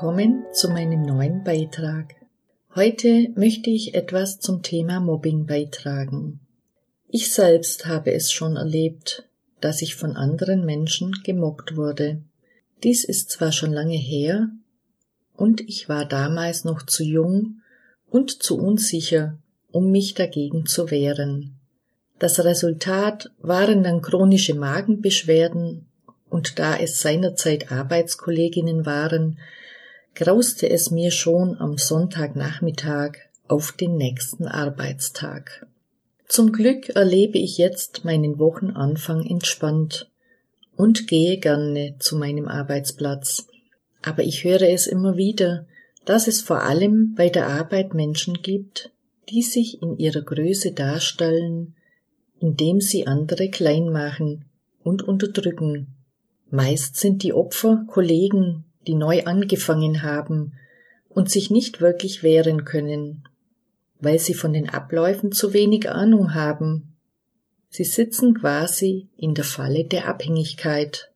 willkommen zu meinem neuen Beitrag. Heute möchte ich etwas zum Thema Mobbing beitragen. Ich selbst habe es schon erlebt, dass ich von anderen Menschen gemobbt wurde. Dies ist zwar schon lange her, und ich war damals noch zu jung und zu unsicher, um mich dagegen zu wehren. Das Resultat waren dann chronische Magenbeschwerden und da es seinerzeit Arbeitskolleginnen waren, grauste es mir schon am Sonntagnachmittag auf den nächsten Arbeitstag. Zum Glück erlebe ich jetzt meinen Wochenanfang entspannt und gehe gerne zu meinem Arbeitsplatz. Aber ich höre es immer wieder, dass es vor allem bei der Arbeit Menschen gibt, die sich in ihrer Größe darstellen, indem sie andere klein machen und unterdrücken. Meist sind die Opfer Kollegen, die neu angefangen haben und sich nicht wirklich wehren können, weil sie von den Abläufen zu wenig Ahnung haben. Sie sitzen quasi in der Falle der Abhängigkeit,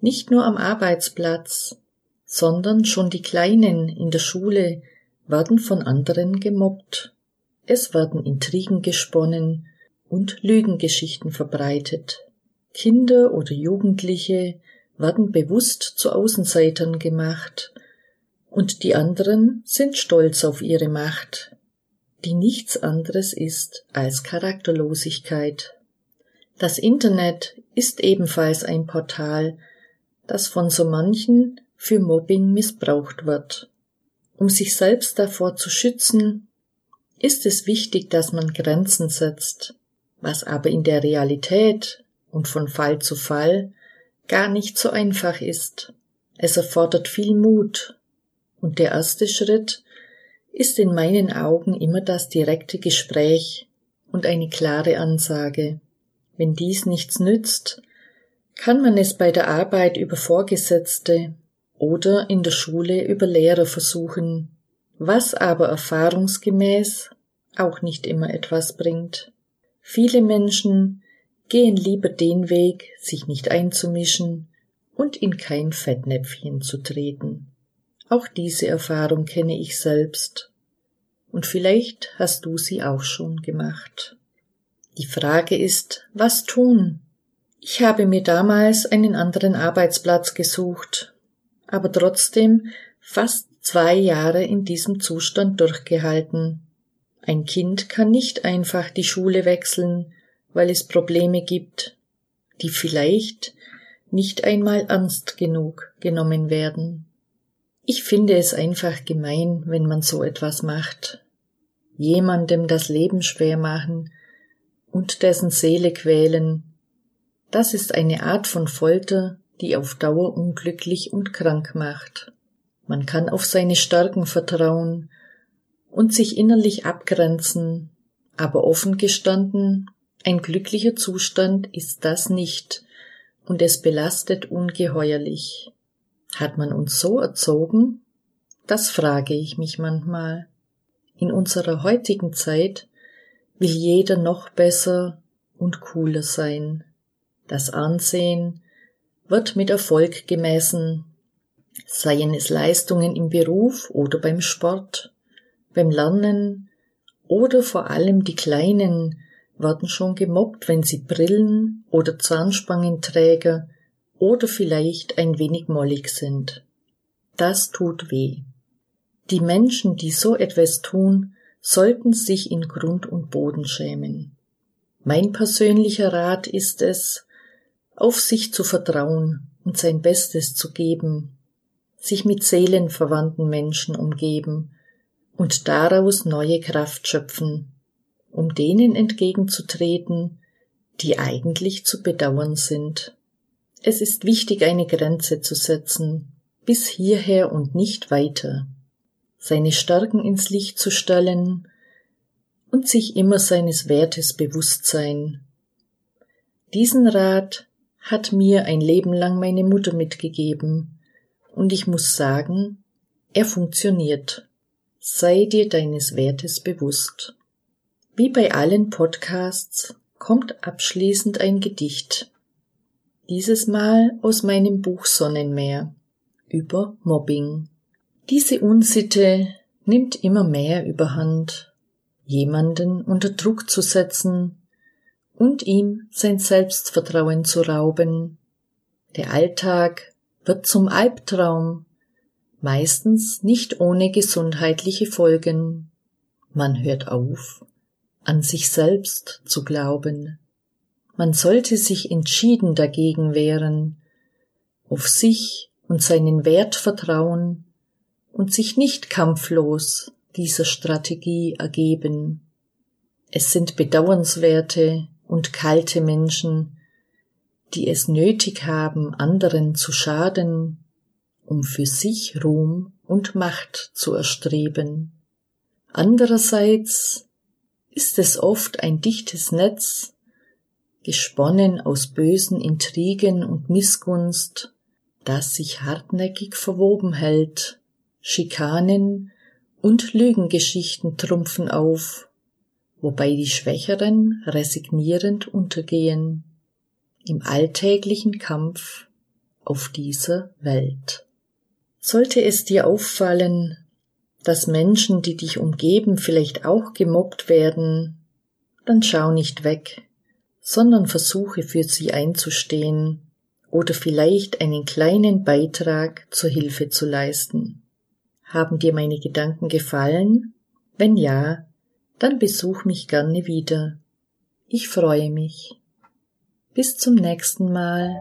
nicht nur am Arbeitsplatz, sondern schon die Kleinen in der Schule werden von anderen gemobbt. Es werden Intrigen gesponnen und Lügengeschichten verbreitet. Kinder oder Jugendliche werden bewusst zu Außenseitern gemacht, und die anderen sind stolz auf ihre Macht, die nichts anderes ist als Charakterlosigkeit. Das Internet ist ebenfalls ein Portal, das von so manchen für Mobbing missbraucht wird. Um sich selbst davor zu schützen, ist es wichtig, dass man Grenzen setzt, was aber in der Realität und von Fall zu Fall gar nicht so einfach ist. Es erfordert viel Mut, und der erste Schritt ist in meinen Augen immer das direkte Gespräch und eine klare Ansage. Wenn dies nichts nützt, kann man es bei der Arbeit über Vorgesetzte oder in der Schule über Lehrer versuchen, was aber erfahrungsgemäß auch nicht immer etwas bringt. Viele Menschen gehen lieber den Weg, sich nicht einzumischen und in kein Fettnäpfchen zu treten. Auch diese Erfahrung kenne ich selbst. Und vielleicht hast du sie auch schon gemacht. Die Frage ist, was tun? Ich habe mir damals einen anderen Arbeitsplatz gesucht, aber trotzdem fast zwei Jahre in diesem Zustand durchgehalten. Ein Kind kann nicht einfach die Schule wechseln, weil es Probleme gibt, die vielleicht nicht einmal ernst genug genommen werden. Ich finde es einfach gemein, wenn man so etwas macht. Jemandem das Leben schwer machen und dessen Seele quälen. Das ist eine Art von Folter, die auf Dauer unglücklich und krank macht. Man kann auf seine Stärken vertrauen und sich innerlich abgrenzen, aber offen gestanden ein glücklicher Zustand ist das nicht, und es belastet ungeheuerlich. Hat man uns so erzogen? Das frage ich mich manchmal. In unserer heutigen Zeit will jeder noch besser und cooler sein. Das Ansehen wird mit Erfolg gemessen, seien es Leistungen im Beruf oder beim Sport, beim Lernen oder vor allem die kleinen, werden schon gemobbt, wenn sie Brillen oder Zahnspangenträger oder vielleicht ein wenig mollig sind. Das tut weh. Die Menschen, die so etwas tun, sollten sich in Grund und Boden schämen. Mein persönlicher Rat ist es, auf sich zu vertrauen und sein Bestes zu geben, sich mit seelenverwandten Menschen umgeben und daraus neue Kraft schöpfen, um denen entgegenzutreten, die eigentlich zu bedauern sind. Es ist wichtig, eine Grenze zu setzen, bis hierher und nicht weiter, seine Stärken ins Licht zu stellen und sich immer seines Wertes bewusst sein. Diesen Rat hat mir ein Leben lang meine Mutter mitgegeben, und ich muss sagen, er funktioniert. Sei dir deines Wertes bewusst. Wie bei allen Podcasts kommt abschließend ein Gedicht. Dieses Mal aus meinem Buch Sonnenmeer über Mobbing. Diese Unsitte nimmt immer mehr überhand, jemanden unter Druck zu setzen und ihm sein Selbstvertrauen zu rauben. Der Alltag wird zum Albtraum, meistens nicht ohne gesundheitliche Folgen. Man hört auf, an sich selbst zu glauben. Man sollte sich entschieden dagegen wehren, auf sich und seinen Wert vertrauen und sich nicht kampflos dieser Strategie ergeben. Es sind bedauernswerte und kalte Menschen, die es nötig haben, anderen zu schaden, um für sich Ruhm und Macht zu erstreben. Andererseits ist es oft ein dichtes Netz, gesponnen aus bösen Intrigen und Missgunst, das sich hartnäckig verwoben hält, Schikanen und Lügengeschichten trumpfen auf, wobei die Schwächeren resignierend untergehen im alltäglichen Kampf auf dieser Welt. Sollte es dir auffallen, dass Menschen, die dich umgeben, vielleicht auch gemobbt werden, dann schau nicht weg, sondern versuche für sie einzustehen oder vielleicht einen kleinen Beitrag zur Hilfe zu leisten. Haben dir meine Gedanken gefallen? Wenn ja, dann besuch mich gerne wieder. Ich freue mich. Bis zum nächsten Mal.